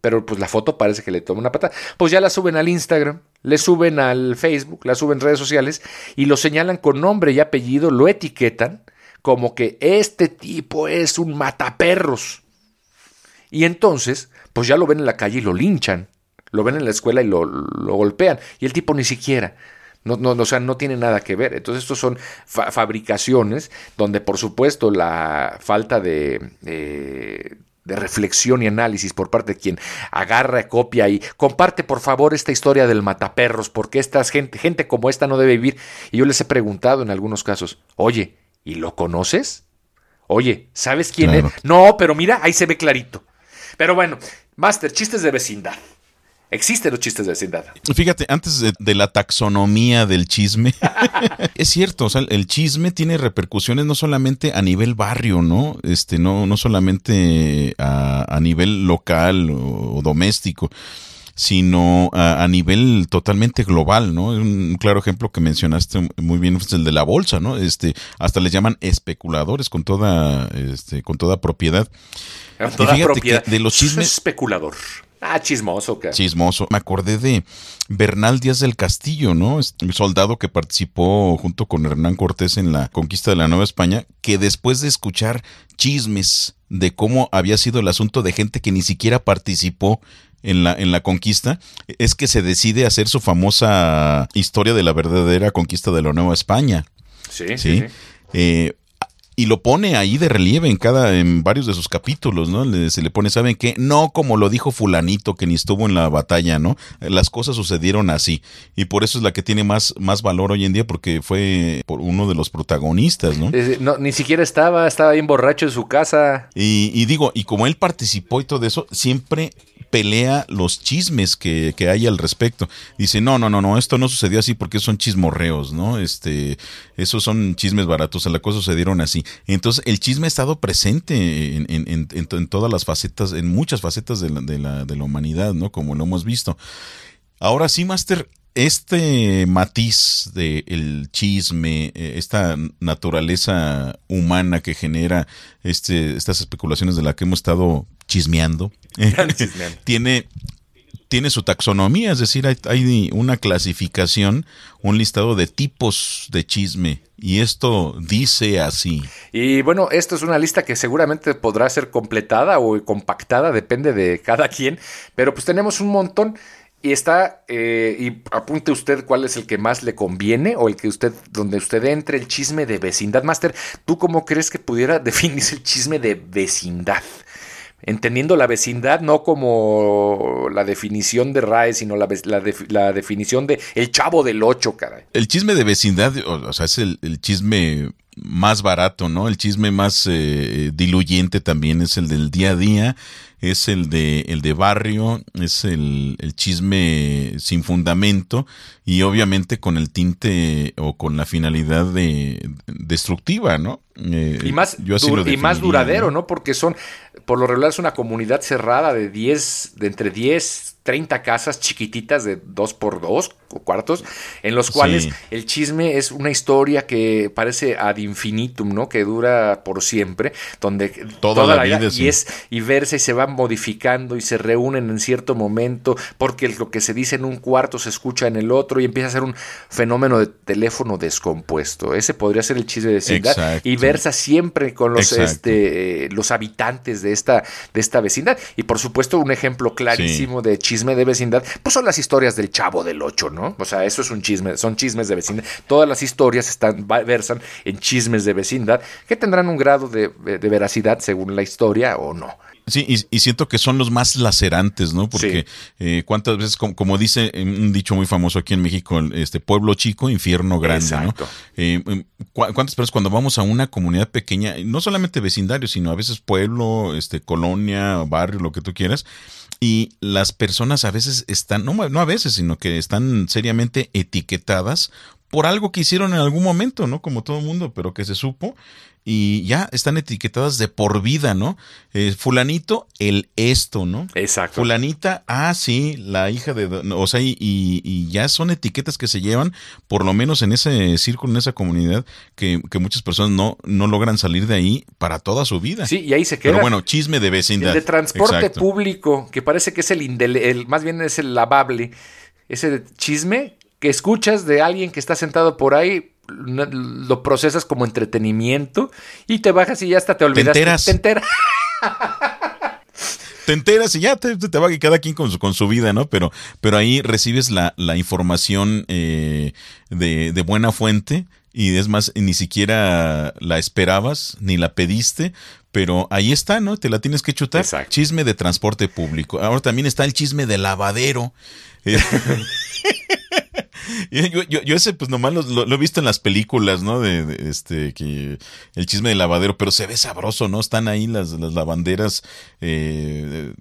pero pues la foto parece que le toma una patada. Pues ya la suben al Instagram, le suben al Facebook, la suben en redes sociales y lo señalan con nombre y apellido, lo etiquetan como que este tipo es un mataperros. Y entonces, pues ya lo ven en la calle y lo linchan lo ven en la escuela y lo, golpean. Y el tipo ni siquiera. No, no, o sea, no tiene nada que ver. Entonces, estos son fabricaciones donde, por supuesto, la falta de, de, reflexión y análisis por parte de quien agarra, copia y comparte, por favor, esta historia del mataperros, porque esta gente, gente como esta no debe vivir. Y yo les he preguntado en algunos casos, oye, ¿y lo conoces? Oye, ¿sabes quién es? No, pero mira, ahí se ve clarito. Pero bueno, Master, chistes de vecindad. Existen los chistes de vecindad. Fíjate, antes de, la taxonomía del chisme, es cierto, o sea, el chisme tiene repercusiones no solamente a nivel barrio, ¿no? Este, no, no solamente a, nivel local o, doméstico sino a, nivel totalmente global, ¿no? Un claro ejemplo que mencionaste muy bien es el de la bolsa, ¿no? Este, hasta les llaman especuladores con toda, este, con toda propiedad. Con toda propiedad. de los chismes. Especulador. Ah, chismoso, cara. Chismoso. Me acordé de Bernal Díaz del Castillo, ¿no? Un soldado que participó junto con Hernán Cortés en la conquista de la Nueva España, que después de escuchar chismes de cómo había sido el asunto de gente que ni siquiera participó en la, en la conquista, es que se decide hacer su famosa historia de la verdadera conquista de la Nueva España. Sí, sí. sí. Eh, y lo pone ahí de relieve en cada en varios de sus capítulos, ¿no? se le pone, ¿saben qué? No como lo dijo fulanito que ni estuvo en la batalla, ¿no? Las cosas sucedieron así y por eso es la que tiene más más valor hoy en día porque fue por uno de los protagonistas, ¿no? no ni siquiera estaba, estaba bien borracho en su casa. Y, y digo, y como él participó y todo eso, siempre pelea los chismes que, que, hay al respecto. Dice, no, no, no, no, esto no sucedió así porque son chismorreos, ¿no? Este, esos son chismes baratos, las cosas sucedieron así. Entonces, el chisme ha estado presente en, en, todas las facetas, en muchas facetas de la, de la, de la humanidad, ¿no? Como lo hemos visto. Ahora sí, Master, este matiz del el chisme, eh, esta naturaleza humana que genera este, estas especulaciones de la que hemos estado chismeando, tiene, tiene su taxonomía, es decir, hay, una clasificación, un listado de tipos de chisme. Y esto dice así. Y bueno, esto es una lista que seguramente podrá ser completada o compactada, depende de cada quien, pero pues tenemos un montón. Y está, eh, y apunte usted cuál es el que más le conviene o el que usted, donde usted entre el chisme de vecindad. Master, ¿tú cómo crees que pudiera definirse el chisme de vecindad? Entendiendo la vecindad no como la definición de RAE, sino la, la, definición de el chavo del ocho, caray. El chisme de vecindad, o, sea, es el, chisme más barato, ¿no? El chisme más eh, diluyente también es el del día a día, es el de, el de barrio, es el, el, chisme sin fundamento y obviamente con el tinte o con la finalidad de destructiva, ¿no? Eh, y más, y más duradero, ¿no? Porque son, por lo regular es una comunidad cerrada de 10, de entre 10, 30 casas chiquititas de dos por dos o cuartos, en los cuales el chisme es una historia que parece ad infinitum, ¿no? Que dura por siempre, donde toda, la, vida, y es y verse y se va modificando y se reúnen en cierto momento porque lo que se dice en un cuarto se escucha en el otro y empieza a ser un fenómeno de teléfono descompuesto. Ese podría ser el chisme de vecindad y versa siempre con los este los habitantes de esta de esta vecindad. Y por supuesto un ejemplo clarísimo de chisme chisme de vecindad, pues son las historias del chavo del ocho, ¿no? O sea, eso es un chisme, son chismes de vecindad. Todas las historias están, versan en chismes de vecindad que tendrán un grado de, veracidad según la historia o no. Sí, y, siento que son los más lacerantes, ¿no? Porque eh, cuántas veces, como, dice un dicho muy famoso aquí en México, este pueblo chico, infierno grande, ¿no? Eh, em, ¿Cuántas veces cuando vamos a una comunidad pequeña, no solamente vecindario, sino a veces pueblo, este colonia, barrio, lo que tú quieras, y las personas a veces están, no, no a veces, sino que están seriamente etiquetadas por algo que hicieron en algún momento, ¿no? Como todo el mundo, pero que se supo y ya están etiquetadas de por vida, ¿no? Eh, fulanito, el esto, ¿no? Exacto. Fulanita, ah, sí, la hija de... O sea, y, y, ya son etiquetas que se llevan, por lo menos en ese círculo, en esa comunidad, que, que, muchas personas no, no logran salir de ahí para toda su vida. Sí, y ahí se queda. Pero bueno, chisme de vecindad. El de transporte público, que parece que es el, el más bien es el lavable, ese chisme que escuchas de alguien que está sentado por ahí lo procesas como entretenimiento y te bajas y ya hasta te olvidas. Te enteras. Te enteras. te enteras y ya te, te va cada quien con su, con su vida, ¿no? Pero, pero ahí recibes la, la información eh, de, de, buena fuente y es más, ni siquiera la esperabas ni la pediste, pero ahí está, ¿no? Te la tienes que chutar. Chisme de transporte público. Ahora también está el chisme de lavadero. Yo, ese, pues nomás lo, he visto en las películas, ¿no? De, este, que el chisme del lavadero, pero se ve sabroso, ¿no? Están ahí las, las lavanderas, eh,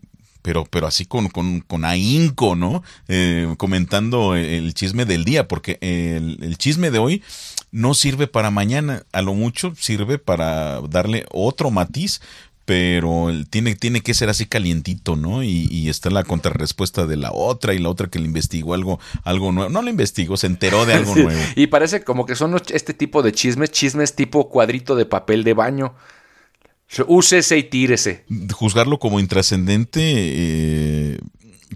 pero, pero así con, con, con ahínco, ¿no? Eh, comentando el chisme del día, porque el chisme de hoy no sirve para mañana, a lo mucho sirve para darle otro matiz, pero tiene, tiene que ser así calientito, ¿no? Y, y, está la contrarrespuesta de la otra y la otra que le investigó algo, algo nuevo. No lo investigó, se enteró de algo nuevo. Y parece como que son este tipo de chismes, chismes tipo cuadrito de papel de baño. Úsese y tírese. Juzgarlo como intrascendente, eh,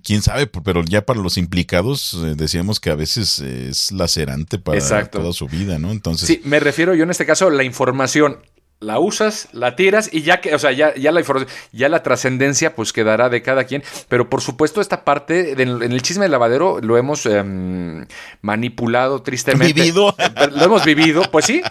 quién sabe, pero ya para los implicados eh, decíamos que a veces es lacerante para Exacto. toda su vida, ¿no? Entonces, Sí, me refiero yo en este caso a la información. La usas, la tiras y ya que, o sea, ya, ya la información, ya la trascendencia pues quedará de cada quien. Pero por supuesto esta parte del- en el chisme de lavadero lo hemos em, manipulado tristemente. ¿Vivido? Lo hemos vivido, pues sí.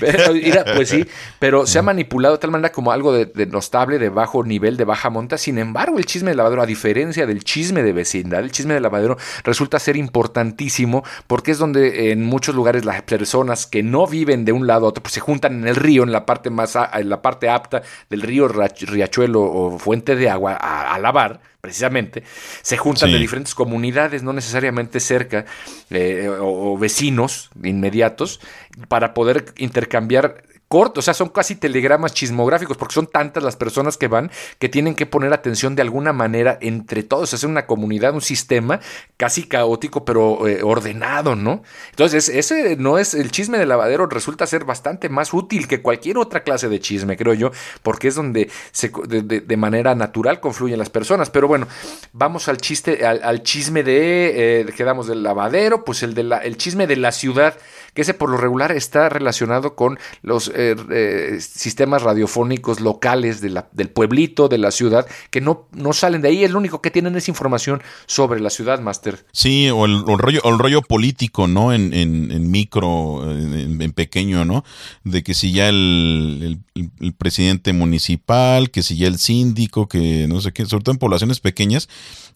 Pero, pues sí, pero se ha manipulado de tal manera como algo de, de notable, de bajo nivel, de baja monta. Sin embargo, el chisme de lavadero, a diferencia del chisme de vecindad, el chisme de lavadero resulta ser importantísimo porque es donde en muchos lugares las personas que no viven de un lado a otro pues se juntan en el río, en la parte más a- en la parte apta del río, riachuelo o fuente de agua a, a lavar precisamente, se juntan Sí. de diferentes comunidades, no necesariamente cerca, eh, o, o vecinos inmediatos, para poder intercambiar cortos, o sea, son casi telegramas chismográficos, porque son tantas las personas que van que tienen que poner atención de alguna manera entre todos, hacer una comunidad, un sistema casi caótico, pero eh, ordenado, ¿no? Entonces, ese no es, el chisme de lavadero resulta ser bastante más útil que cualquier otra clase de chisme, creo yo, porque es donde se, de, de- manera natural confluyen las personas. Pero bueno, vamos al chiste, al, al chisme de, eh, quedamos del lavadero, pues el, de la, el chisme de la ciudad, que ese por lo regular está relacionado con los eh, eh, sistemas radiofónicos locales del pueblito, de la ciudad, que no, no salen de ahí, es lo único que tienen es información sobre la ciudad, Master. Sí, o el, el rollo, el rollo político, ¿no? En, en, en micro, en, pequeño, ¿no? De que si ya el, el- el presidente municipal, que si ya el síndico, que no sé qué, sobre todo en poblaciones pequeñas,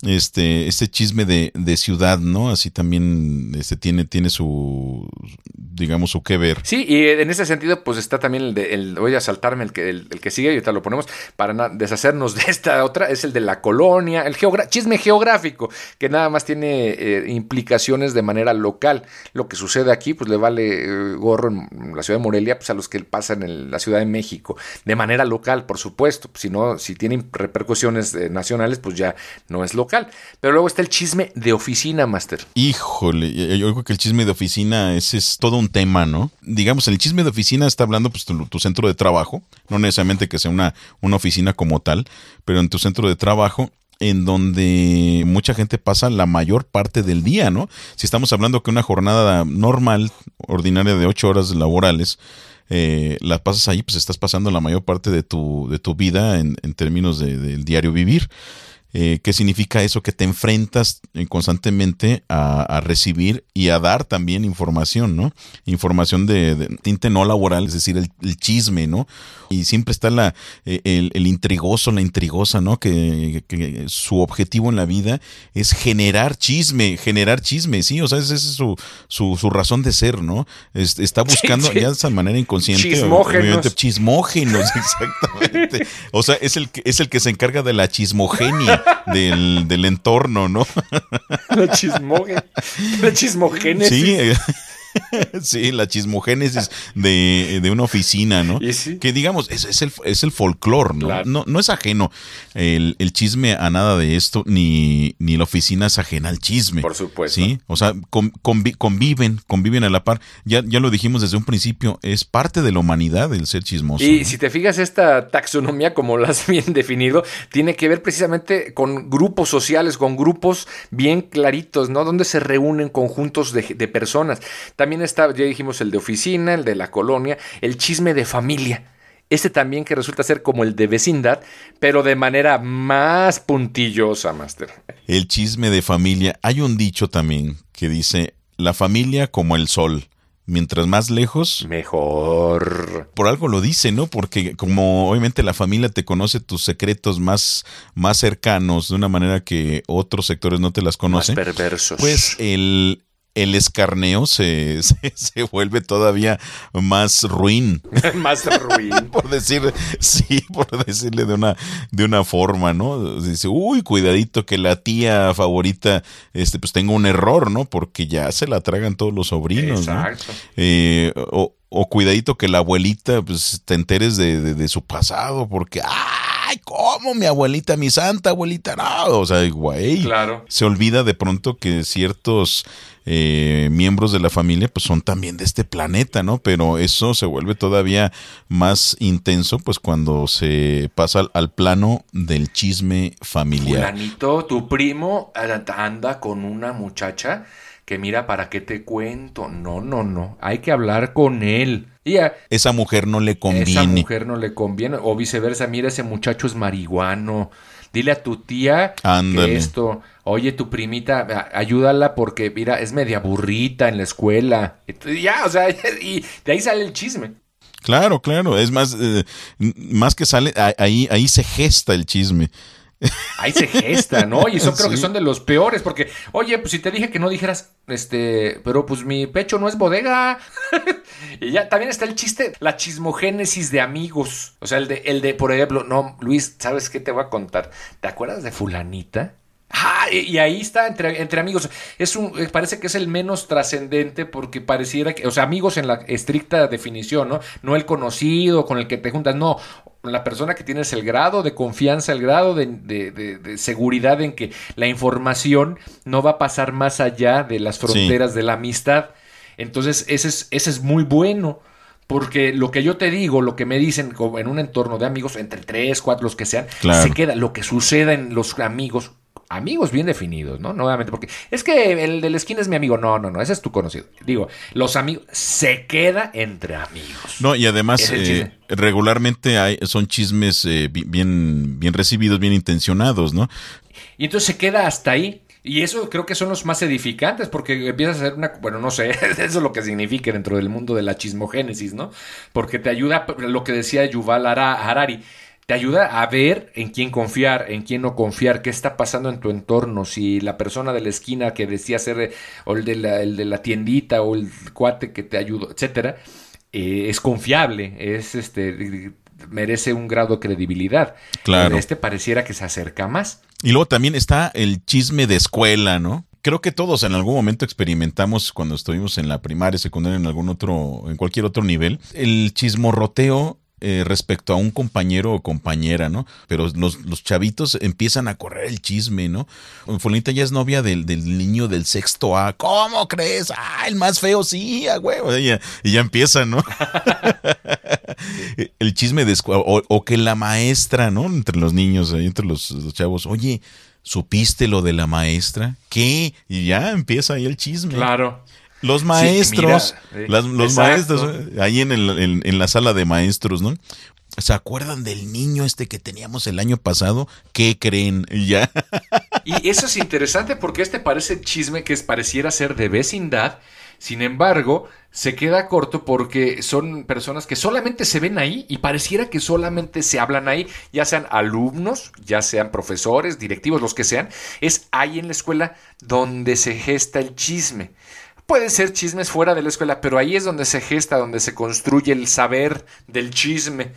este, este chisme de, de ciudad, ¿no? Así también este, tiene, tiene su, digamos, su que ver. Sí, y en ese sentido, pues está también el de, el, voy a saltarme el que, el, el que sigue, y ahorita lo ponemos, para deshacernos de esta otra, es el de la colonia, el chisme geográfico, que nada más tiene eh, implicaciones de manera local. Lo que sucede aquí, pues le vale eh, gorro en la ciudad de Morelia, pues a los que pasan en la Ciudad de México, de manera local, por supuesto, si no, si tienen repercusiones eh, nacionales, pues ya no es local. Pero luego está el chisme de oficina, Master. Híjole, yo creo que el chisme de oficina ese es todo un tema, ¿no? Digamos, el chisme de oficina está hablando pues tu, tu centro de trabajo, no necesariamente que sea una, una oficina como tal, pero en tu centro de trabajo en donde mucha gente pasa la mayor parte del día, ¿no? Si estamos hablando que una jornada normal, ordinaria de ocho horas laborales, eh, la pasas ahí, pues estás pasando la mayor parte de tu, de tu vida en, en términos de- del diario vivir. Eh, ¿Qué significa eso? Que te enfrentas eh, constantemente a, a recibir y a dar también información, ¿no? Información de, de tinte no laboral, es decir, el, el chisme, ¿no? Y siempre está la, eh, el, el intrigoso, la intrigosa, ¿no? Que, que su objetivo en la vida es generar chisme, generar chisme, ¿sí? O sea, esa es su, su, su razón de ser, ¿no? Es- está buscando sí. ya de esa manera inconsciente. Chismógenos. chismógenos, exactamente. O sea, es el, es el que se encarga de la chismogenia del, del entorno, ¿no? La chismoge, la chismogénesis. Sí, eh, sí, la chismogénesis de, de una oficina, ¿no? Y sí. Que digamos, es, es el, es el folclore, ¿no? Claro. ¿no? No es ajeno el, el chisme a nada de esto, ni, ni la oficina es ajena al chisme. Por supuesto. Sí, o sea, con- convi- conviven, conviven a la par. Ya, ya lo dijimos desde un principio, es parte de la humanidad el ser chismoso. Y ¿no? si te fijas, esta taxonomía, como la has bien definido, tiene que ver precisamente con grupos sociales, con grupos bien claritos, ¿no? Donde se reúnen conjuntos de, de personas. También está, ya dijimos, el de oficina, el de la colonia, el chisme de familia. Este también que resulta ser como el de vecindad, pero de manera más puntillosa, Master. El chisme de familia. Hay un dicho también que dice, la familia como el sol. Mientras más lejos, Mejor. por algo lo dice, ¿no? Porque como obviamente la familia te conoce tus secretos más, más cercanos de una manera que otros sectores no te las Más conocen, perversos. pues el, el escarneo se, se, se vuelve todavía más ruin. más ruin. por decir, sí, por decirle de una, de una forma, ¿no? Dice, uy, cuidadito que la tía favorita, este, pues tenga un error, ¿no? Porque ya se la tragan todos los sobrinos, ¿no? Exacto. Eh, o, o cuidadito que la abuelita, pues te enteres de, de- de su pasado, porque, ¡ay! ay, ¿cómo mi abuelita, mi santa abuelita? No, o sea, güey. Claro. Se olvida de pronto que ciertos eh, miembros de la familia pues son también de este planeta, ¿no? Pero eso se vuelve todavía más intenso pues cuando se pasa al, al plano del chisme familiar. Fulanito, tu primo anda con una muchacha que mira, ¿para qué te cuento? No, no, no. Hay que hablar con él. Y a Esa mujer no le esa conviene. mujer no le conviene. O viceversa, mira, ese muchacho es marihuano. Dile a tu tía Ándale. que esto. Oye, tu primita, ayúdala porque, mira, es media burrita en la escuela. Entonces, ya, o sea, y de ahí sale el chisme. Claro, claro. Es más, eh, más que sale, ahí, ahí se gesta el chisme. Ahí se gesta, ¿no? Y eso creo que son de los peores, porque, oye, pues si te dije que no dijeras, este, pero pues mi pecho no es bodega. y ya también está el chiste, la chismogénesis de amigos. O sea, el de, el de, por ejemplo, no, Luis, ¿sabes qué te voy a contar? ¿Te acuerdas de fulanita? Ah, y, ahí está entre, entre amigos. Es un, eh, parece que es el menos trascendente porque pareciera que, o sea, amigos en la estricta definición, ¿no? No el conocido con el que te juntas, no. La persona que tienes el grado de confianza, el grado de, de- de- de seguridad en que la información no va a pasar más allá de las fronteras de la amistad. Entonces, ese es, ese es muy bueno. Porque lo que yo te digo, lo que me dicen como en un entorno de amigos, entre tres, cuatro, los que sean, Claro. se queda. Lo que suceda en los amigos, amigos bien definidos, ¿no? Nuevamente, porque es que el de la esquina es mi amigo. No, no, no, ese es tu conocido. Digo, los amigos, se queda entre amigos. No, y además eh, regularmente hay, son chismes eh, bi- bien, bien recibidos, bien intencionados, ¿no? Y entonces se queda hasta ahí. Y eso creo que son los más edificantes, porque empiezas a hacer una, bueno, no sé, eso es lo que significa dentro del mundo de la chismogénesis, ¿no? Porque te ayuda, lo que decía Yuval Hara- Harari, te ayuda a ver en quién confiar, en quién no confiar, qué está pasando en tu entorno, si la persona de la esquina que decía ser, eh, o el de la, el de la tiendita, o el cuate que te ayudó, etcétera, eh, es confiable, es este merece un grado de credibilidad. Claro. Este pareciera que se acerca más. Y luego también está el chisme de escuela, ¿no? Creo que todos en algún momento experimentamos cuando estuvimos en la primaria, secundaria, en algún otro, en cualquier otro nivel, el chismorroteo eh, respecto a un compañero o compañera, ¿no? Pero los, los chavitos empiezan a correr el chisme, ¿no? Fulanita ya es novia del, del niño del sexto A. ¿Cómo crees? Ah, el más feo, sí, a huevo. Y ya, y ya empieza, ¿no? el chisme de o, o que la maestra, ¿no? Entre los niños, entre los, los chavos, oye, ¿supiste lo de la maestra? ¿Qué? Y ya empieza ahí el chisme. Claro. Los maestros, mira, eh, las- los exacto. maestros, ahí en, el- en- en la sala de maestros, ¿no? ¿Se acuerdan del niño este que teníamos el año pasado? ¿Qué creen? Y ya. Y eso es interesante porque este parece chisme que es, pareciera ser de vecindad. Sin embargo, se queda corto porque son personas que solamente se ven ahí y pareciera que solamente se hablan ahí, ya sean alumnos, ya sean profesores, directivos, los que sean. Es ahí en la escuela donde se gesta el chisme. Puede ser chismes fuera de la escuela, pero ahí es donde se gesta, donde se construye el saber del chisme.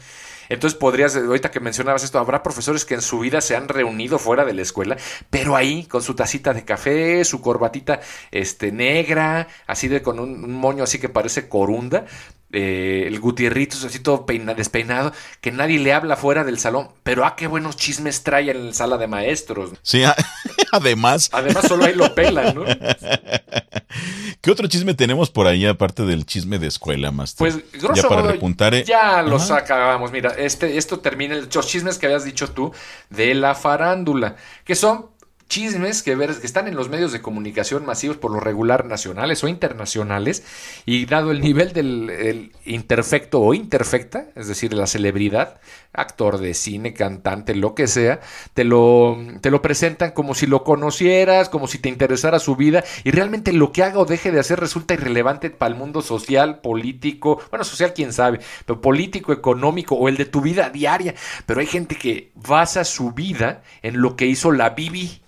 Entonces podrías, ahorita que mencionabas esto, habrá profesores que en su vida se han reunido fuera de la escuela, pero ahí con su tacita de café, su corbatita este, negra, así de con un, un moño así que parece corunda, eh, el Gutierrito así todo peina- despeinado, que nadie le habla fuera del salón, pero ah, qué buenos chismes trae en la sala de maestros. Sí, además, Además solo ahí lo pelan, ¿no? ¿qué otro chisme tenemos por ahí aparte del chisme de escuela, Master? Pues, grosso ya para modo, repuntar. eh, ya los ajá. acabamos. Mira, este, esto termina los chismes que habías dicho tú de la farándula, que son chismes que, ver, que están en los medios de comunicación masivos por lo regular nacionales o internacionales y dado el nivel del el interfecto o interfecta, es decir, la celebridad, actor de cine, cantante, lo que sea, te lo, te lo presentan como si lo conocieras, como si te interesara su vida y realmente lo que haga o deje de hacer resulta irrelevante para el mundo social, político, bueno, social quién sabe, pero político, económico o el de tu vida diaria. Pero hay gente que basa su vida en lo que hizo la Bibi,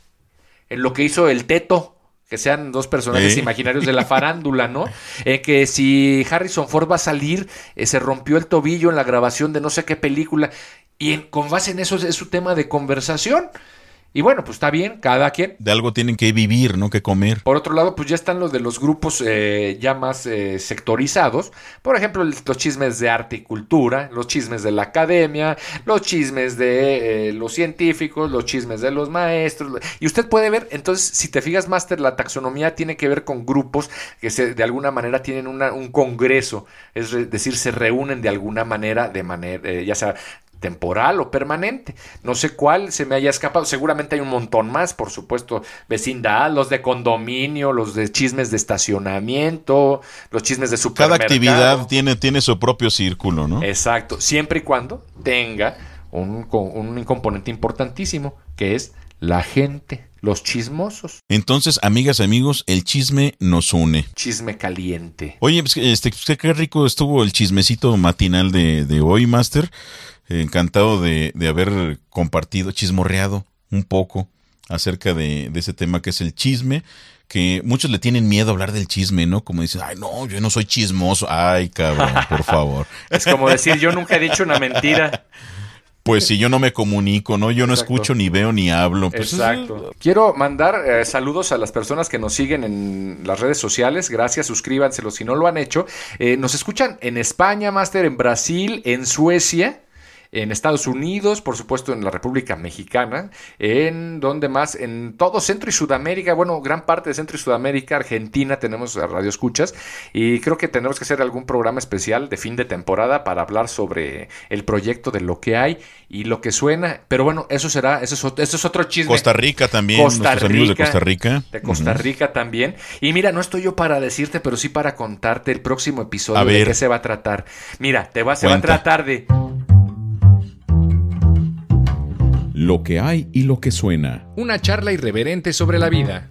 en lo que hizo el Teto. Que sean dos personajes ¿Eh? imaginarios de la farándula, ¿no? Eh, que si Harrison Ford va a salir, eh, se rompió el tobillo en la grabación de no sé qué película, y en- con base en eso es, es su tema de conversación. Y bueno, pues está bien, cada quien. De algo tienen que vivir, ¿no? Que comer. Por otro lado, pues ya están los de los grupos eh, ya más eh, sectorizados. Por ejemplo, los chismes de arte y cultura, los chismes de la academia, los chismes de eh, los científicos, los chismes de los maestros. Y usted puede ver, entonces, si te fijas, Master, la taxonomía tiene que ver con grupos que se, de alguna manera tienen un congreso. Es decir, se reúnen de alguna manera, de manera, ya sea temporal o permanente. No sé cuál se me haya escapado. Seguramente hay un montón más, por supuesto. Vecindad, los de condominio, los de chismes de estacionamiento, los chismes de supermercado. Cada actividad tiene, tiene su propio círculo, ¿no? Exacto. Siempre y cuando tenga un, un componente importantísimo, que es la gente, los chismosos. Entonces, amigas, amigos, el chisme nos une. Chisme caliente. Oye, pues, este, qué rico estuvo el chismecito matinal de, de hoy, Master encantado de, de, haber compartido, chismorreado un poco acerca de, de, ese tema que es el chisme, que muchos le tienen miedo a hablar del chisme, ¿no? Como dicen, ay, no, yo no soy chismoso. Ay, cabrón, por favor. es como decir, yo nunca he dicho una mentira. Pues si yo no me comunico, ¿no? Yo no escucho, ni veo, ni hablo. Pues Exacto. Quiero mandar eh, saludos a las personas que nos siguen en las redes sociales. Gracias, suscríbanselo si no lo han hecho. Eh, nos escuchan en España, Master, en Brasil, en Suecia en Estados Unidos, por supuesto en la República Mexicana, en donde más, en todo Centro y Sudamérica, bueno, gran parte de Centro y Sudamérica, Argentina tenemos radio escuchas y creo que tenemos que hacer algún programa especial de fin de temporada para hablar sobre el proyecto de lo que hay y lo que suena, pero bueno, eso será, eso es, eso es otro chisme. Costa Rica también, Costa Rica, amigos de Costa Rica. De Costa Rica también. Y mira, no estoy yo para decirte, pero sí para contarte el próximo episodio de qué se va a tratar. Mira, te va, se va a tratar de lo que hay y lo que suena. Una charla irreverente sobre la vida.